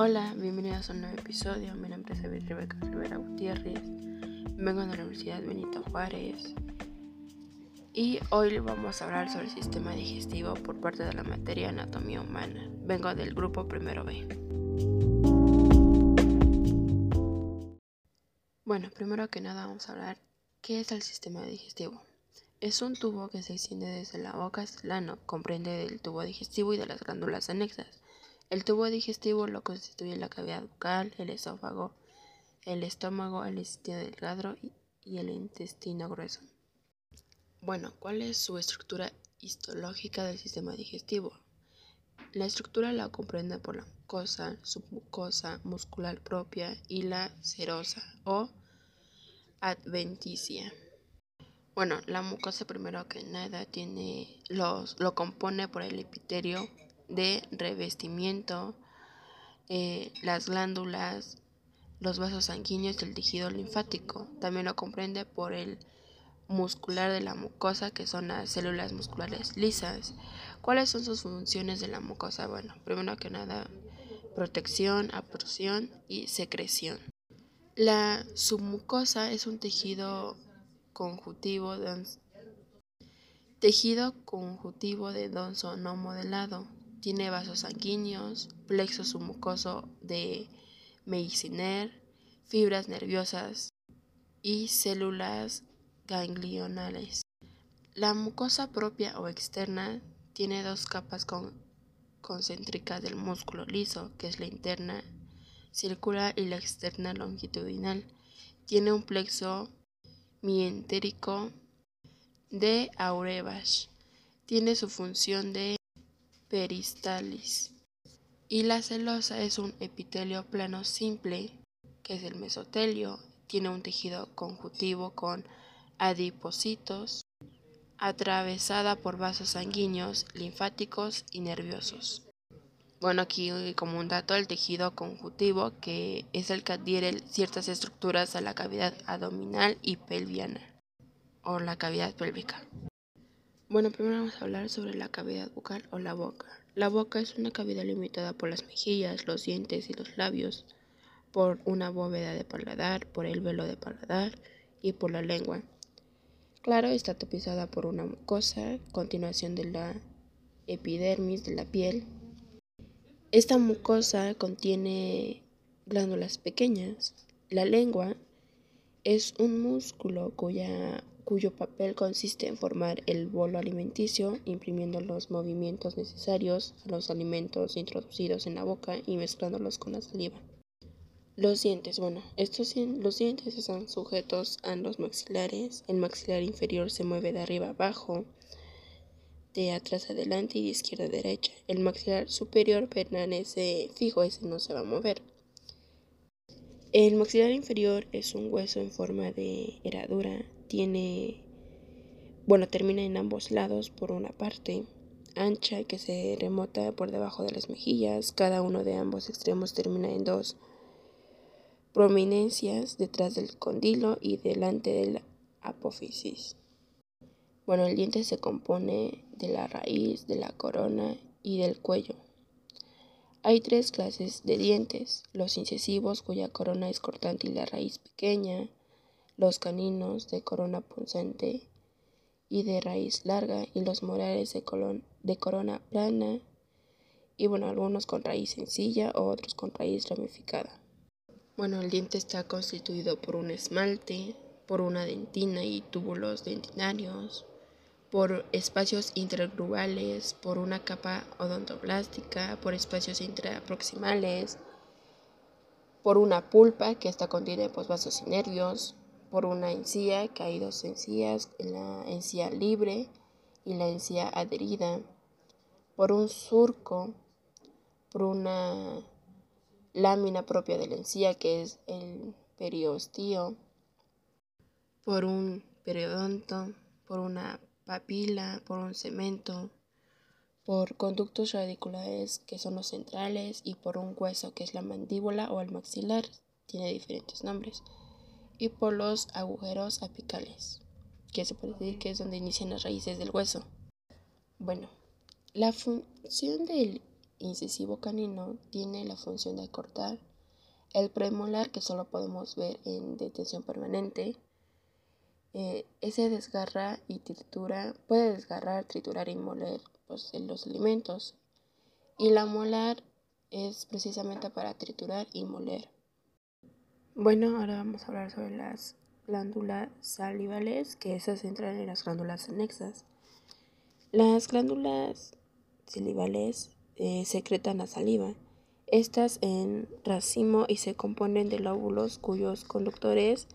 Hola, bienvenidos a un nuevo episodio. Mi nombre es David Rebeca Rivera Gutiérrez. Vengo de la Universidad Benito Juárez. Y hoy vamos a hablar sobre el sistema digestivo por parte de la materia anatomía humana. Vengo del grupo primero B. Bueno, primero que nada vamos a hablar qué es el sistema digestivo. Es un tubo que se extiende desde la boca hasta el ano, comprende del tubo digestivo y de las glándulas anexas. El tubo digestivo lo constituye la cavidad bucal, el esófago, el estómago, el intestino delgado y el intestino grueso. Bueno, ¿cuál es su estructura histológica del sistema digestivo? La estructura la comprende por la mucosa, submucosa, muscular propia y la serosa o adventicia. Bueno, la mucosa primero que nada tiene los, lo compone por el epitelio de revestimiento, eh, las glándulas, los vasos sanguíneos y el tejido linfático. También lo comprende por el muscular de la mucosa, que son las células musculares lisas. ¿Cuáles son sus funciones de la mucosa? Bueno, primero que nada, protección, absorción y secreción. La submucosa es un tejido conjuntivo de tejido conjuntivo de donso no modelado. Tiene vasos sanguíneos, plexo submucoso de Meissner, fibras nerviosas y células ganglionales. La mucosa propia o externa tiene dos capas concéntricas del músculo liso, que es la interna circular y la externa longitudinal. Tiene un plexo mientérico de Aurebach. Tiene su función de peristalis. Y la celosa es un epitelio plano simple, que es el mesotelio. Tiene un tejido conjuntivo con adipocitos, atravesada por vasos sanguíneos, linfáticos y nerviosos. Bueno, aquí como un dato, el tejido conjuntivo, que es el que adhiere ciertas estructuras a la cavidad abdominal y pelviana, o la cavidad pélvica. Bueno, primero vamos a hablar sobre la cavidad bucal o la boca. La boca es una cavidad limitada por las mejillas, los dientes y los labios, por una bóveda de paladar, por el velo de paladar y por la lengua. Claro, está tapizada por una mucosa, continuación de la epidermis de la piel, esta mucosa contiene glándulas pequeñas. La lengua es un músculo cuya, cuyo papel consiste en formar el bolo alimenticio, imprimiendo los movimientos necesarios a los alimentos introducidos en la boca y mezclándolos con la saliva. Los dientes, bueno, estos los dientes están sujetos a los maxilares. El maxilar inferior se mueve de arriba abajo de atrás adelante y de izquierda a derecha. El maxilar superior permanece fijo, ese no se va a mover. El maxilar inferior es un hueso en forma de herradura. Tiene, bueno, termina en ambos lados por una parte ancha que se remota por debajo de las mejillas. Cada uno de ambos extremos termina en dos prominencias detrás del condilo y delante del apófisis. Bueno, el diente se compone de la raíz, de la corona y del cuello. Hay tres clases de dientes, los incisivos cuya corona es cortante y la raíz pequeña, los caninos de corona punzante y de raíz larga y los morales de, de corona plana y bueno, algunos con raíz sencilla o otros con raíz ramificada. Bueno, el diente está constituido por un esmalte, por una dentina y túbulos dentinarios, por espacios intergrubales, por una capa odontoblástica, por espacios intraproximales, por una pulpa que está contiene pues, vasos y nervios, por una encía, que hay dos encías, la encía libre y la encía adherida, por un surco, por una lámina propia de la encía que es el periostío, por un periodonto, por una papila, por un cemento, por conductos radiculares que son los centrales y por un hueso que es la mandíbula o el maxilar, tiene diferentes nombres, y por los agujeros apicales, que se puede decir que es donde inician las raíces del hueso. Bueno, la función del incisivo canino tiene la función de cortar. El premolar, que solo podemos ver en detención permanente, eh, ese desgarra y tritura, puede desgarrar, triturar y moler pues, los alimentos. Y la molar es precisamente para triturar y moler. Bueno, ahora vamos a hablar sobre las glándulas salivales, que esas entran en las glándulas anexas. Las glándulas salivales eh, secretan la saliva. Estas en racimo y se componen de lóbulos cuyos conductores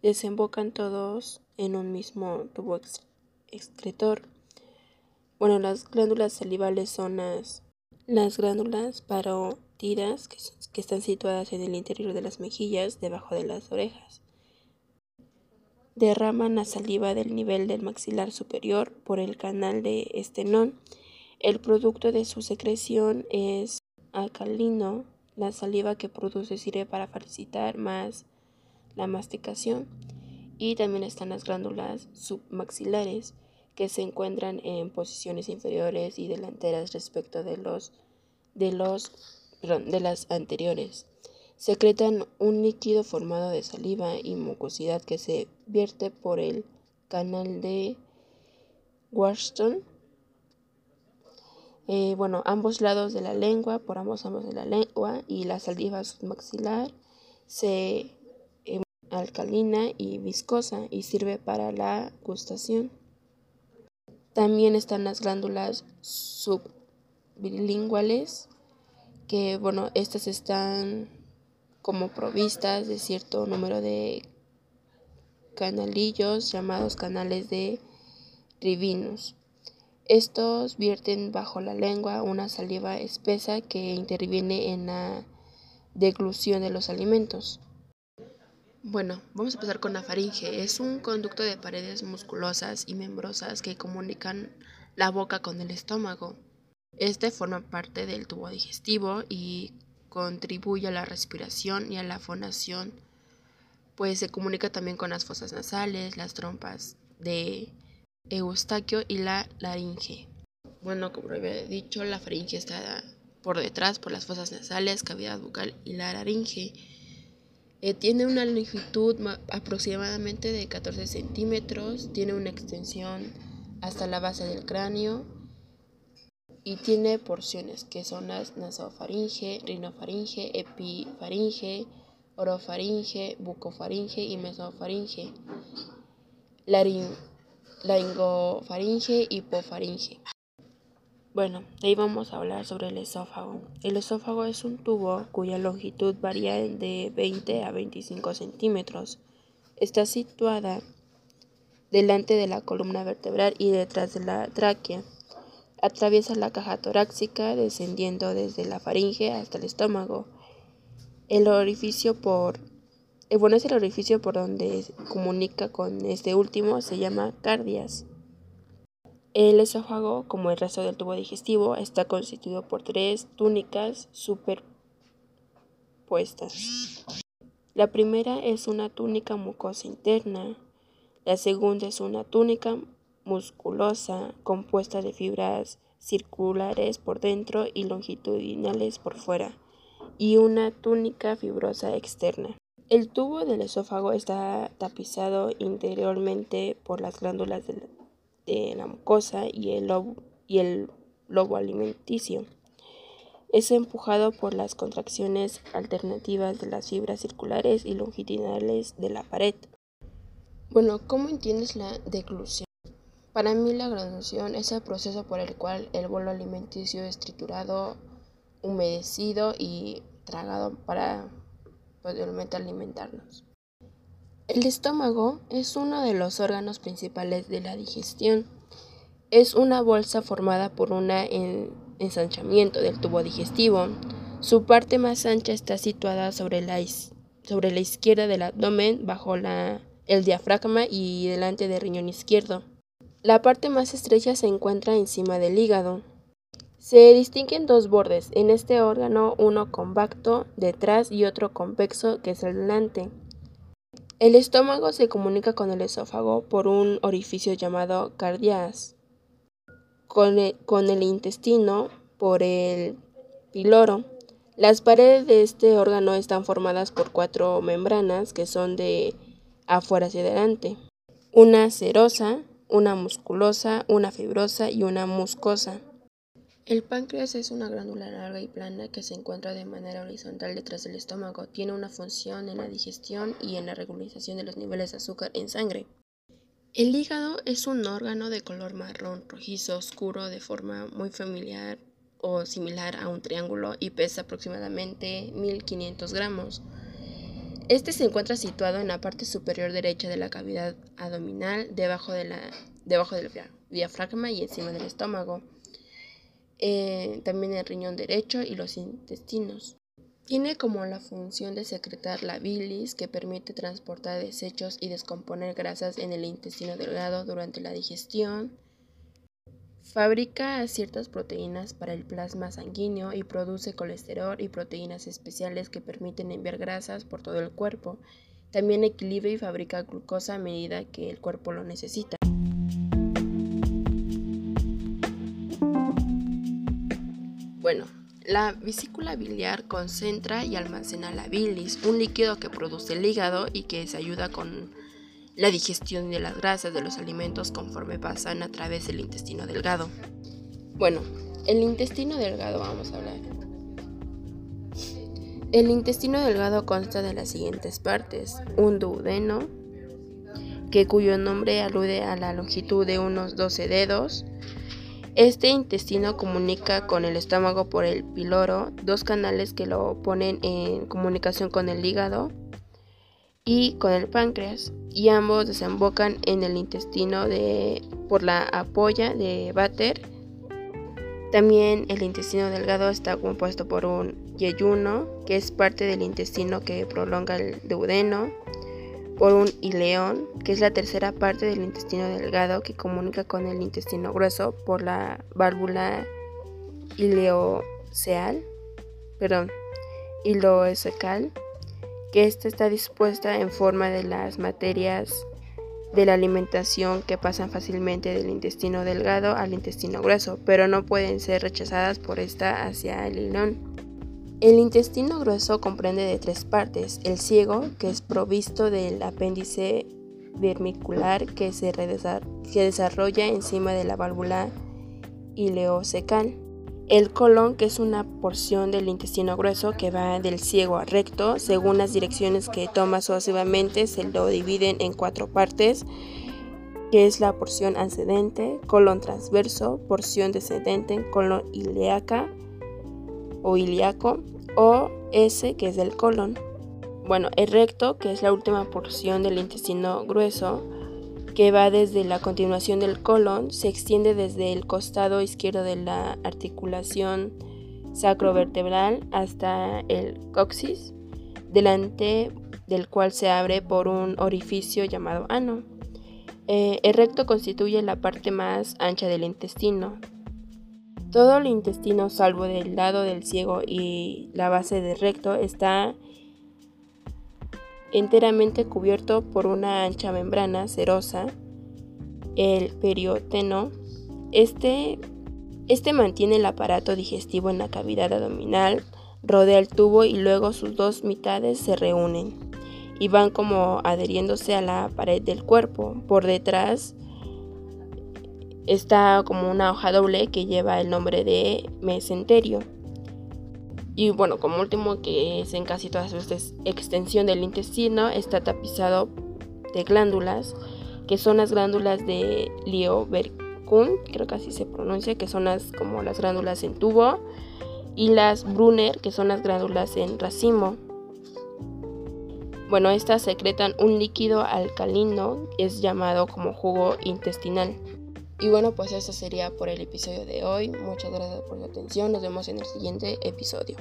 desembocan todos en un mismo tubo excretor. Bueno, las glándulas salivales son las, las glándulas parótidas que, que están situadas en el interior de las mejillas, debajo de las orejas. Derraman la saliva del nivel del maxilar superior por el canal de estenón. El producto de su secreción es alcalino. La saliva que produce sirve para facilitar más la masticación. Y también están las glándulas submaxilares que se encuentran en posiciones inferiores y delanteras respecto de los de los de las anteriores. Secretan un líquido formado de saliva y mucosidad que se vierte por el canal de Warston. Eh, bueno, ambos lados de la lengua, por ambos lados de la lengua y la saliva submaxilar se eh, alcalina y viscosa y sirve para la gustación. También están las glándulas sublinguales, que bueno, estas están como provistas de cierto número de canalillos llamados canales de Rivinus. Estos vierten bajo la lengua una saliva espesa que interviene en la deglución de los alimentos. Bueno, vamos a empezar con la faringe. Es un conducto de paredes musculosas y membrosas que comunican la boca con el estómago. Este forma parte del tubo digestivo y contribuye a la respiración y a la fonación, pues se comunica también con las fosas nasales, las trompas de Eustaquio y la laringe. Bueno, como había dicho, la faringe está por detrás por las fosas nasales, cavidad bucal y la laringe eh, tiene una longitud aproximadamente de 14 centímetros, tiene una extensión hasta la base del cráneo y tiene porciones que son las nasofaringe, rinofaringe, epifaringe, orofaringe, bucofaringe y mesofaringe, y hipofaringe. Bueno, ahí vamos a hablar sobre el esófago. El esófago es un tubo cuya longitud varía de 20 a 25 centímetros. Está situada delante de la columna vertebral y detrás de la tráquea. Atraviesa la caja torácica descendiendo desde la faringe hasta el estómago. El orificio por eh, bueno, es el orificio por donde comunica con este último, se llama cardias. El esófago, como el resto del tubo digestivo, está constituido por tres túnicas superpuestas. La primera es una túnica mucosa interna, la segunda es una túnica musculosa compuesta de fibras circulares por dentro y longitudinales por fuera, y una túnica fibrosa externa. El tubo del esófago está tapizado interiormente por las glándulas del de la mucosa y el, lobo, y el lobo alimenticio. Es empujado por las contracciones alternativas de las fibras circulares y longitudinales de la pared. Bueno, ¿cómo entiendes la deglución? Para mí la graduación es el proceso por el cual el bolo alimenticio es triturado, humedecido y tragado para posteriormente alimentarnos. El estómago es uno de los órganos principales de la digestión. Es una bolsa formada por un ensanchamiento del tubo digestivo. Su parte más ancha está situada sobre la, izquierda del abdomen, bajo el diafragma y delante del riñón izquierdo. La parte más estrecha se encuentra encima del hígado. Se distinguen dos bordes en este órgano, uno compacto detrás y otro convexo que es el delante. El estómago se comunica con el esófago por un orificio llamado cardias, con el, intestino por el piloro. Las paredes de este órgano están formadas por cuatro membranas que son de afuera hacia adelante. Una serosa, una musculosa, una fibrosa y una muscosa. El páncreas es una glándula larga y plana que se encuentra de manera horizontal detrás del estómago. Tiene una función en la digestión y en la regularización de los niveles de azúcar en sangre. El hígado es un órgano de color marrón rojizo oscuro de forma muy familiar o similar a un triángulo y pesa aproximadamente 1500 gramos. Este se encuentra situado en la parte superior derecha de la cavidad abdominal, debajo, debajo del diafragma y encima del estómago. Eh, también el riñón derecho y los intestinos. Tiene como la función de secretar la bilis que permite transportar desechos y descomponer grasas en el intestino delgado durante la digestión. Fabrica ciertas proteínas para el plasma sanguíneo y produce colesterol y proteínas especiales que permiten enviar grasas por todo el cuerpo. También equilibra y fabrica glucosa a medida que el cuerpo lo necesita. La vesícula biliar concentra y almacena la bilis, un líquido que produce el hígado y que se ayuda con la digestión de las grasas de los alimentos conforme pasan a través del intestino delgado. Bueno, el intestino delgado vamos a hablar. El intestino delgado consta de las siguientes partes: un duodeno, que cuyo nombre alude a la longitud de unos 12 dedos, este intestino comunica con el estómago por el piloro, dos canales que lo ponen en comunicación con el hígado y con el páncreas, y ambos desembocan en el intestino de, por la apoya de Bater. También el intestino delgado está compuesto por un yeyuno, que es parte del intestino que prolonga el duodeno por un ileón, que es la tercera parte del intestino delgado que comunica con el intestino grueso por la válvula ileoceal, perdón, que ésta está dispuesta en forma de las materias de la alimentación que pasan fácilmente del intestino delgado al intestino grueso, pero no pueden ser rechazadas por esta hacia el ileón. El intestino grueso comprende de tres partes, el ciego, que es provisto del apéndice vermicular que se desarrolla encima de la válvula ileocecal, el colon, que es una porción del intestino grueso que va del ciego a recto, según las direcciones que toma sucesivamente, se lo dividen en cuatro partes, que es la porción ascendente, colon transverso, porción descendente, colon ilíaca, o ilíaco, o S, que es del colon. Bueno, el recto, que es la última porción del intestino grueso, que va desde la continuación del colon, se extiende desde el costado izquierdo de la articulación sacrovertebral hasta el coxis, delante del cual se abre por un orificio llamado ano. Eh, el recto constituye la parte más ancha del intestino, todo el intestino, salvo del lado del ciego y la base del recto, está enteramente cubierto por una ancha membrana serosa, el perióteno. Este, este mantiene el aparato digestivo en la cavidad abdominal, rodea el tubo y luego sus dos mitades se reúnen y van como adheriéndose a la pared del cuerpo. Por detrás está como una hoja doble que lleva el nombre de mesenterio. Y bueno, como último, que es en casi todas su extensión del intestino, está tapizado de glándulas, que son las glándulas de Lioberkun, creo que así se pronuncia, que son las como las glándulas en tubo, y las Brunner, que son las glándulas en racimo. Bueno, estas secretan un líquido alcalino, es llamado como jugo intestinal. Y bueno, pues eso sería por el episodio de hoy. Muchas gracias por su atención. Nos vemos en el siguiente episodio.